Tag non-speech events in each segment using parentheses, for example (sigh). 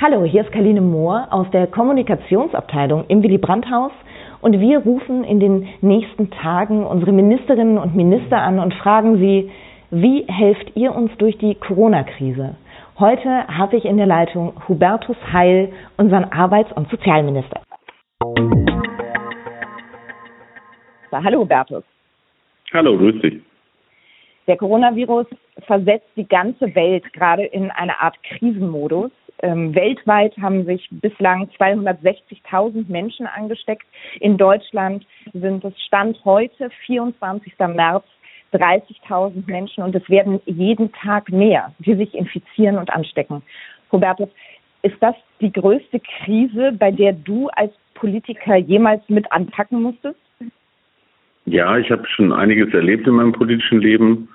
Hallo, hier ist Kaline Mohr aus der Kommunikationsabteilung im Willy Brandt Haus und wir rufen in den nächsten Tagen unsere Ministerinnen und Minister an und fragen sie, wie helft ihr uns durch die Corona-Krise? Heute habe ich in der Leitung Hubertus Heil, unseren Arbeits- und Sozialminister. Hallo Hubertus. Hallo, grüß dich. Der Coronavirus versetzt die ganze Welt gerade in eine Art Krisenmodus. Ähm, weltweit haben sich bislang 260.000 Menschen angesteckt. In Deutschland sind es Stand heute, 24. März, 30.000 Menschen und es werden jeden Tag mehr, die sich infizieren und anstecken. Robertus, ist das die größte Krise, bei der du als Politiker jemals mit anpacken musstest? Ja, ich habe schon einiges erlebt in meinem politischen Leben.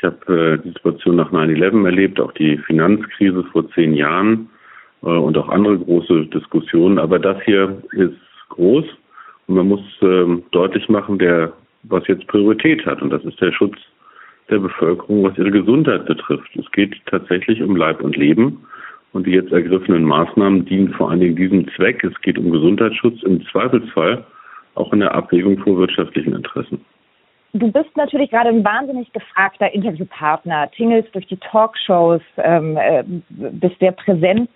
Ich habe äh, die Situation nach 9-11 erlebt, auch die Finanzkrise vor zehn Jahren äh, und auch andere große Diskussionen. Aber das hier ist groß und man muss äh, deutlich machen, der, was jetzt Priorität hat. Und das ist der Schutz der Bevölkerung, was ihre Gesundheit betrifft. Es geht tatsächlich um Leib und Leben. Und die jetzt ergriffenen Maßnahmen dienen vor allen Dingen diesem Zweck. Es geht um Gesundheitsschutz, im Zweifelsfall auch in der Abwägung vor wirtschaftlichen Interessen. Du bist natürlich gerade ein wahnsinnig gefragter Interviewpartner, tingelst durch die Talkshows, ähm, äh, bist sehr präsent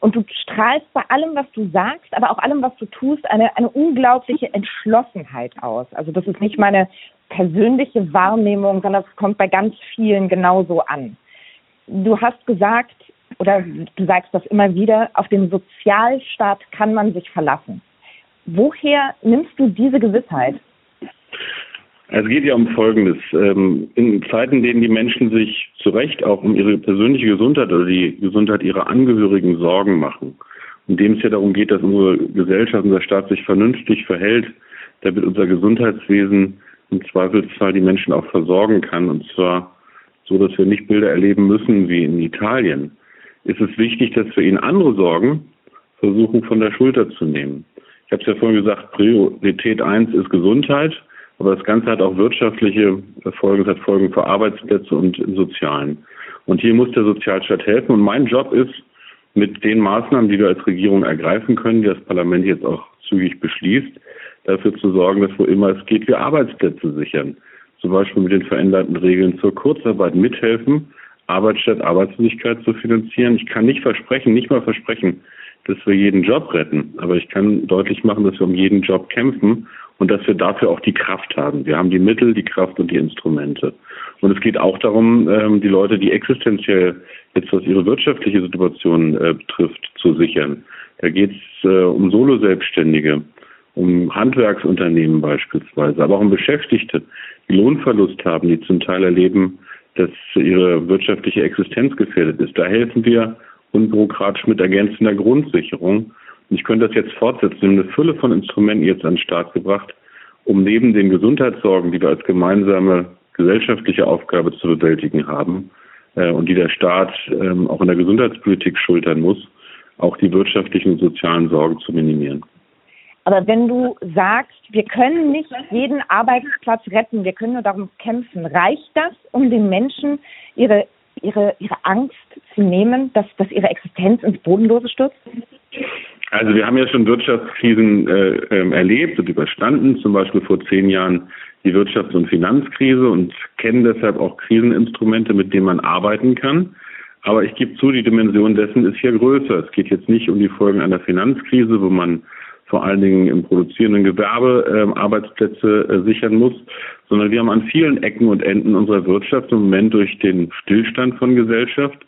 und du strahlst bei allem, was du sagst, aber auch allem, was du tust, eine, eine unglaubliche Entschlossenheit aus. Also das ist nicht meine persönliche Wahrnehmung, sondern es kommt bei ganz vielen genauso an. Du hast gesagt, oder du sagst das immer wieder, auf den Sozialstaat kann man sich verlassen. Woher nimmst du diese Gewissheit? Es geht ja um Folgendes. Ähm, in Zeiten, in denen die Menschen sich zu Recht auch um ihre persönliche Gesundheit oder die Gesundheit ihrer Angehörigen Sorgen machen, in dem es ja darum geht, dass unsere Gesellschaft, unser Staat sich vernünftig verhält, damit unser Gesundheitswesen im Zweifelsfall die Menschen auch versorgen kann. Und zwar so, dass wir nicht Bilder erleben müssen wie in Italien. Ist es wichtig, dass wir ihnen andere Sorgen versuchen von der Schulter zu nehmen. Ich habe es ja vorhin gesagt, Priorität 1 ist Gesundheit. Aber das Ganze hat auch wirtschaftliche Folgen, es hat Folgen für Arbeitsplätze und im Sozialen. Und hier muss der Sozialstaat helfen. Und mein Job ist, mit den Maßnahmen, die wir als Regierung ergreifen können, die das Parlament jetzt auch zügig beschließt, dafür zu sorgen, dass wo immer es geht, wir Arbeitsplätze sichern. Zum Beispiel mit den veränderten Regeln zur Kurzarbeit mithelfen, Arbeit statt Arbeitslosigkeit zu finanzieren. Ich kann nicht versprechen, nicht mal versprechen, dass wir jeden Job retten, aber ich kann deutlich machen, dass wir um jeden Job kämpfen und dass wir dafür auch die Kraft haben. Wir haben die Mittel, die Kraft und die Instrumente. Und es geht auch darum, ähm, die Leute, die existenziell jetzt was ihre wirtschaftliche Situation äh, betrifft, zu sichern. Da geht es äh, um Solo-Selbstständige, um Handwerksunternehmen beispielsweise, aber auch um Beschäftigte, die Lohnverlust haben, die zum Teil erleben, dass ihre wirtschaftliche Existenz gefährdet ist. Da helfen wir unbürokratisch mit ergänzender Grundsicherung und ich könnte das jetzt fortsetzen. Wir haben eine Fülle von Instrumenten jetzt an den Start gebracht, um neben den Gesundheitssorgen, die wir als gemeinsame gesellschaftliche Aufgabe zu bewältigen haben äh, und die der Staat ähm, auch in der Gesundheitspolitik schultern muss, auch die wirtschaftlichen und sozialen Sorgen zu minimieren. Aber wenn du sagst, wir können nicht jeden Arbeitsplatz retten, wir können nur darum kämpfen, reicht das, um den Menschen ihre, ihre, ihre Angst zu nehmen, dass, dass ihre Existenz ins Bodenlose stürzt? Also wir haben ja schon Wirtschaftskrisen äh, ähm, erlebt und überstanden, zum Beispiel vor zehn Jahren die Wirtschafts- und Finanzkrise und kennen deshalb auch Kriseninstrumente, mit denen man arbeiten kann. Aber ich gebe zu, die Dimension dessen ist hier größer. Es geht jetzt nicht um die Folgen einer Finanzkrise, wo man vor allen Dingen im produzierenden Gewerbe äh, Arbeitsplätze äh, sichern muss, sondern wir haben an vielen Ecken und Enden unserer Wirtschaft im Moment durch den Stillstand von Gesellschaft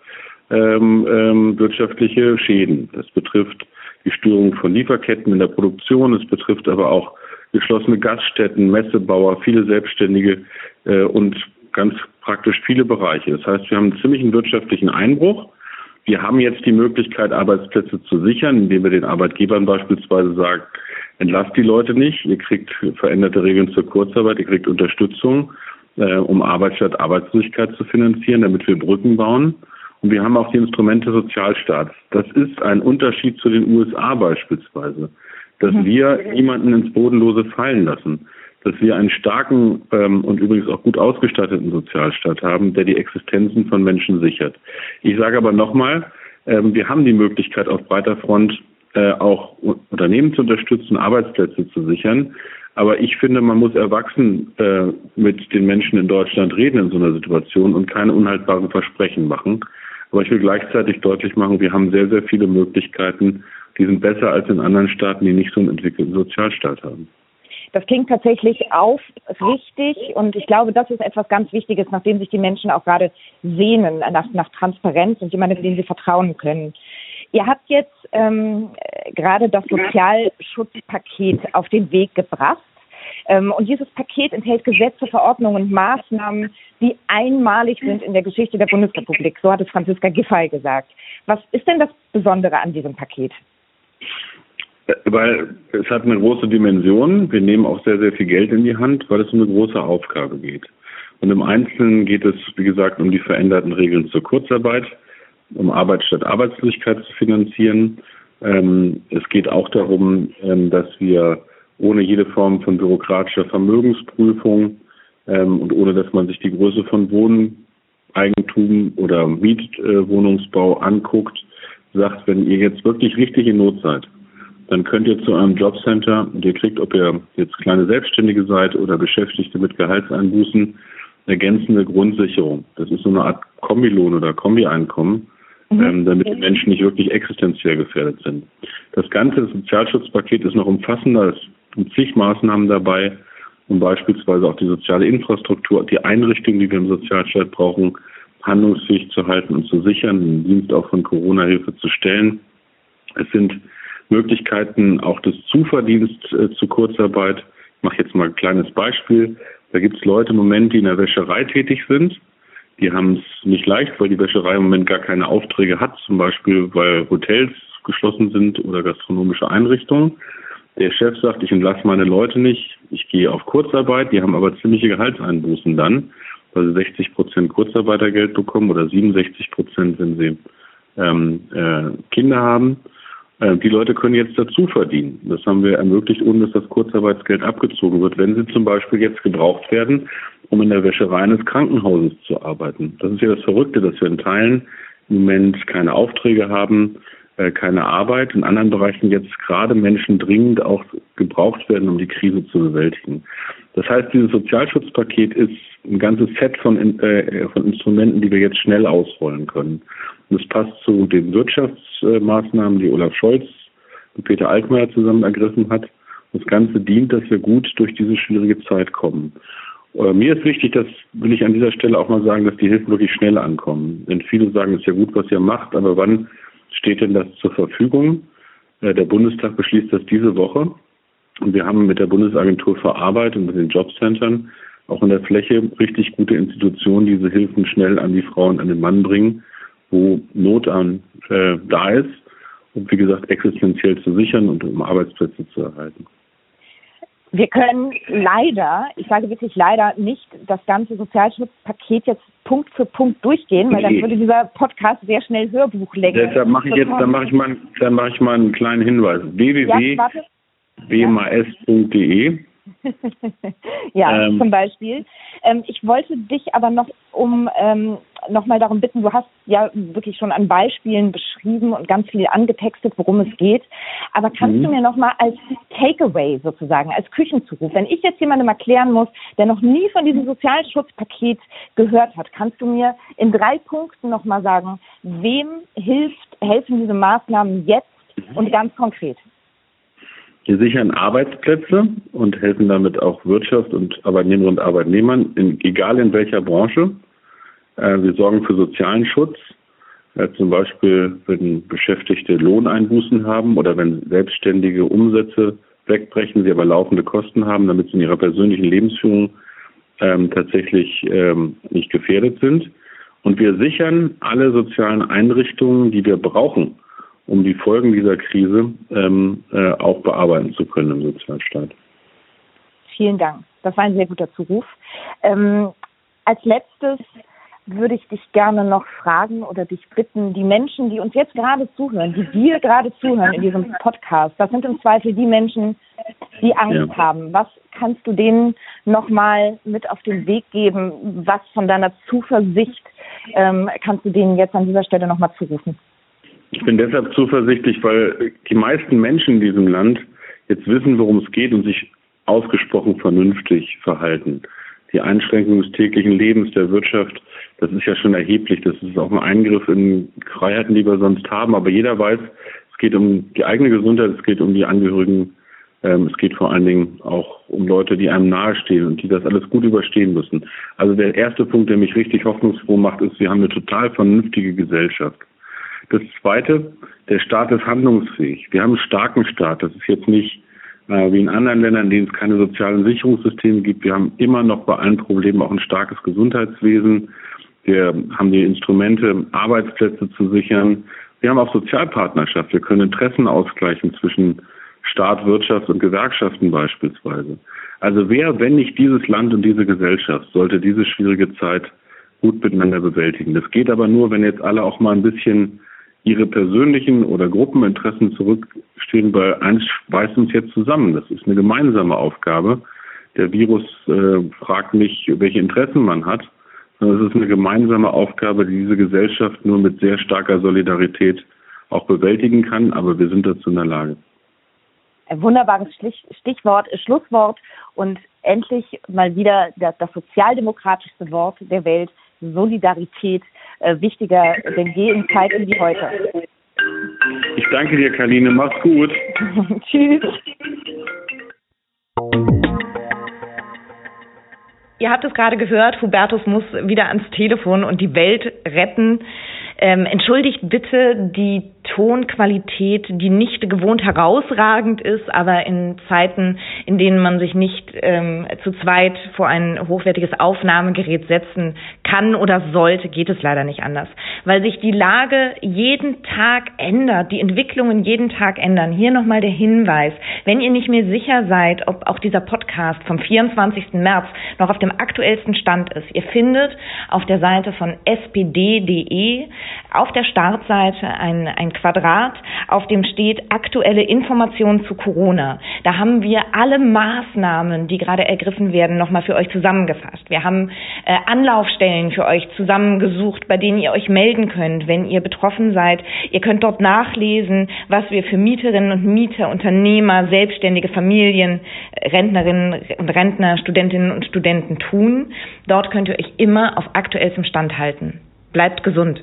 ähm, ähm, wirtschaftliche Schäden. Das betrifft die Störung von Lieferketten in der Produktion. Es betrifft aber auch geschlossene Gaststätten, Messebauer, viele Selbstständige äh, und ganz praktisch viele Bereiche. Das heißt, wir haben einen ziemlichen wirtschaftlichen Einbruch. Wir haben jetzt die Möglichkeit, Arbeitsplätze zu sichern, indem wir den Arbeitgebern beispielsweise sagen, entlasst die Leute nicht, ihr kriegt veränderte Regeln zur Kurzarbeit, ihr kriegt Unterstützung, äh, um Arbeit statt Arbeitslosigkeit zu finanzieren, damit wir Brücken bauen. Und wir haben auch die Instrumente Sozialstaats. Das ist ein Unterschied zu den USA beispielsweise, dass mhm. wir niemanden ins Bodenlose fallen lassen, dass wir einen starken ähm, und übrigens auch gut ausgestatteten Sozialstaat haben, der die Existenzen von Menschen sichert. Ich sage aber nochmal, Ähm, wir haben die Möglichkeit, auf breiter Front äh, auch Unternehmen zu unterstützen, Arbeitsplätze zu sichern. Aber ich finde, man muss erwachsen äh, mit den Menschen in Deutschland reden in so einer Situation und keine unhaltbaren Versprechen machen. Aber ich will gleichzeitig deutlich machen, wir haben sehr, sehr viele Möglichkeiten, die sind besser als in anderen Staaten, die nicht so einen entwickelten Sozialstaat haben. Das klingt tatsächlich aufrichtig und ich glaube, das ist etwas ganz Wichtiges, nachdem sich die Menschen auch gerade sehnen, nach, nach Transparenz und jemandem, dem sie vertrauen können. Ihr habt jetzt ähm, gerade das Sozialschutzpaket auf den Weg gebracht. Ähm, und dieses Paket enthält Gesetze, Verordnungen und Maßnahmen, die einmalig sind in der Geschichte der Bundesrepublik. So hat es Franziska Giffey gesagt. Was ist denn das Besondere an diesem Paket? Weil es hat eine große Dimension. Wir nehmen auch sehr, sehr viel Geld in die Hand, weil es um eine große Aufgabe geht. Und im Einzelnen geht es, wie gesagt, um die veränderten Regeln zur Kurzarbeit, um Arbeit statt Arbeitslosigkeit zu finanzieren. Ähm, es geht auch darum, ähm, dass wir ohne jede Form von bürokratischer Vermögensprüfung ähm, und ohne dass man sich die Größe von Wohneigentum oder Mietwohnungsbau anguckt, sagt, wenn ihr jetzt wirklich richtig in Not seid, dann könnt ihr zu einem Jobcenter und ihr kriegt, ob ihr jetzt kleine Selbstständige seid oder Beschäftigte mit Gehaltseinbußen, ergänzende Grundsicherung. Das ist so eine Art Kombilohn oder Kombieinkommen, mhm. ähm, damit die Menschen nicht wirklich existenziell gefährdet sind. Das ganze Sozialschutzpaket ist noch umfassender, es sind zig Maßnahmen dabei, um beispielsweise auch die soziale Infrastruktur, die Einrichtungen, die wir im Sozialstaat brauchen, handlungsfähig zu halten und zu sichern, den Dienst auch von Corona-Hilfe zu stellen. Es sind Möglichkeiten auch des Zuverdienst äh, zu Kurzarbeit. Ich mache jetzt mal ein kleines Beispiel. Da gibt es Leute im Moment, die in der Wäscherei tätig sind. Die haben es nicht leicht, weil die Wäscherei im Moment gar keine Aufträge hat, zum Beispiel weil Hotels geschlossen sind oder gastronomische Einrichtungen. Der Chef sagt, ich entlasse meine Leute nicht, ich gehe auf Kurzarbeit, die haben aber ziemliche Gehaltseinbußen dann, weil sie 60 Prozent Kurzarbeitergeld bekommen oder 67 Prozent, wenn sie ähm, äh, Kinder haben. Äh, die Leute können jetzt dazu verdienen. Das haben wir ermöglicht, ohne dass das Kurzarbeitsgeld abgezogen wird, wenn sie zum Beispiel jetzt gebraucht werden, um in der Wäscherei eines Krankenhauses zu arbeiten. Das ist ja das Verrückte, dass wir in Teilen im Moment keine Aufträge haben, keine Arbeit, in anderen Bereichen jetzt gerade Menschen dringend auch gebraucht werden, um die Krise zu bewältigen. Das heißt, dieses Sozialschutzpaket ist ein ganzes Set von, äh, von Instrumenten, die wir jetzt schnell ausrollen können. Und es passt zu den Wirtschaftsmaßnahmen, die Olaf Scholz und Peter Altmaier zusammen ergriffen hat. Das Ganze dient, dass wir gut durch diese schwierige Zeit kommen. Äh, mir ist wichtig, das will ich an dieser Stelle auch mal sagen, dass die Hilfen wirklich schnell ankommen. Denn viele sagen, es ist ja gut, was ihr macht, aber wann steht denn das zur Verfügung? Äh, der Bundestag beschließt das diese Woche. Und wir haben mit der Bundesagentur für Arbeit und mit den Jobcentern auch in der Fläche richtig gute Institutionen, die diese Hilfen schnell an die Frauen, an den Mann bringen wo Not an äh, da ist, um wie gesagt existenziell zu sichern und um Arbeitsplätze zu erhalten. Wir können leider, ich sage wirklich leider, nicht das ganze Sozialschutzpaket jetzt Punkt für Punkt durchgehen, weil dann würde dieser Podcast sehr schnell Hörbuchlänge. Deshalb mache ich jetzt, dann mache ich mal, dann mache ich mal einen kleinen Hinweis. www.bmas.de (laughs) ja, ähm, zum Beispiel. Ähm, ich wollte dich aber noch um ähm, noch mal darum bitten, du hast ja wirklich schon an Beispielen beschrieben und ganz viel angetextet, worum es geht. Aber kannst mhm. du mir noch mal als Takeaway sozusagen, als Küchenzuruf, wenn ich jetzt jemandem erklären muss, der noch nie von diesem Sozialschutzpaket gehört hat, kannst du mir in drei Punkten noch mal sagen, wem hilft, helfen diese Maßnahmen jetzt und ganz konkret? Wir sichern Arbeitsplätze und helfen damit auch Wirtschaft und Arbeitnehmerinnen und Arbeitnehmern, in, egal in welcher Branche. Äh, wir sorgen für sozialen Schutz, äh, zum Beispiel wenn Beschäftigte Lohneinbußen haben oder wenn selbstständige Umsätze wegbrechen, sie aber laufende Kosten haben, damit sie in ihrer persönlichen Lebensführung ähm, tatsächlich ähm, nicht gefährdet sind. Und wir sichern alle sozialen Einrichtungen, die wir brauchen, um die Folgen dieser Krise ähm, äh, auch bearbeiten zu können im Sozialstaat. Vielen Dank. Das war ein sehr guter Zuruf. Ähm, als letztes würde ich dich gerne noch fragen oder dich bitten, die Menschen, die uns jetzt gerade zuhören, die dir gerade zuhören in diesem Podcast, das sind im Zweifel die Menschen, die Angst ja. haben. Was kannst du denen nochmal mit auf den Weg geben? Was von deiner Zuversicht ähm, kannst du denen jetzt an dieser Stelle nochmal zurufen? Ich bin deshalb zuversichtlich, weil die meisten Menschen in diesem Land jetzt wissen, worum es geht und sich ausgesprochen vernünftig verhalten. Die Einschränkung des täglichen Lebens, der Wirtschaft, das ist ja schon erheblich. Das ist auch ein Eingriff in Freiheiten, die wir sonst haben. Aber jeder weiß, es geht um die eigene Gesundheit, es geht um die Angehörigen, ähm, es geht vor allen Dingen auch um Leute, die einem nahestehen und die das alles gut überstehen müssen. Also der erste Punkt, der mich richtig hoffnungsfroh macht, ist, wir haben eine total vernünftige Gesellschaft. Das zweite, der Staat ist handlungsfähig. Wir haben einen starken Staat. Das ist jetzt nicht wie in anderen Ländern, in denen es keine sozialen Sicherungssysteme gibt. Wir haben immer noch bei allen Problemen auch ein starkes Gesundheitswesen. Wir haben die Instrumente, Arbeitsplätze zu sichern. Wir haben auch Sozialpartnerschaft. Wir können Interessen ausgleichen zwischen Staat, Wirtschaft und Gewerkschaften beispielsweise. Also wer, wenn nicht dieses Land und diese Gesellschaft, sollte diese schwierige Zeit gut miteinander bewältigen. Das geht aber nur, wenn jetzt alle auch mal ein bisschen ihre persönlichen oder Gruppeninteressen zurückstehen, weil eins schweißt uns jetzt zusammen. Das ist eine gemeinsame Aufgabe. Der Virus äh, fragt nicht, welche Interessen man hat, sondern es ist eine gemeinsame Aufgabe, die diese Gesellschaft nur mit sehr starker Solidarität auch bewältigen kann. Aber wir sind dazu in der Lage. Ein wunderbares Stichwort, Schlusswort und endlich mal wieder das sozialdemokratischste Wort der Welt, Solidarität äh, wichtiger denn je in Zeiten wie heute. Ich danke dir, Karline. Mach's gut. (laughs) Tschüss. Ihr habt es gerade gehört, Hubertus muss wieder ans Telefon und die Welt retten. Ähm, entschuldigt bitte die Tonqualität, die nicht gewohnt herausragend ist, aber in Zeiten, in denen man sich nicht ähm, zu zweit vor ein hochwertiges Aufnahmegerät setzen kann oder sollte, geht es leider nicht anders, weil sich die Lage jeden Tag ändert, die Entwicklungen jeden Tag ändern. Hier nochmal der Hinweis, wenn ihr nicht mehr sicher seid, ob auch dieser Podcast vom 24. März noch auf dem aktuellsten Stand ist, ihr findet auf der Seite von spd.de auf der Startseite ein, ein Quadrat, auf dem steht aktuelle Informationen zu Corona. Da haben wir alle Maßnahmen, die gerade ergriffen werden, nochmal für euch zusammengefasst. Wir haben äh, Anlaufstellen für euch zusammengesucht, bei denen ihr euch melden könnt, wenn ihr betroffen seid. Ihr könnt dort nachlesen, was wir für Mieterinnen und Mieter, Unternehmer, selbstständige Familien, Rentnerinnen und Rentner, Studentinnen und Studenten tun. Dort könnt ihr euch immer auf aktuellstem Stand halten. Bleibt gesund.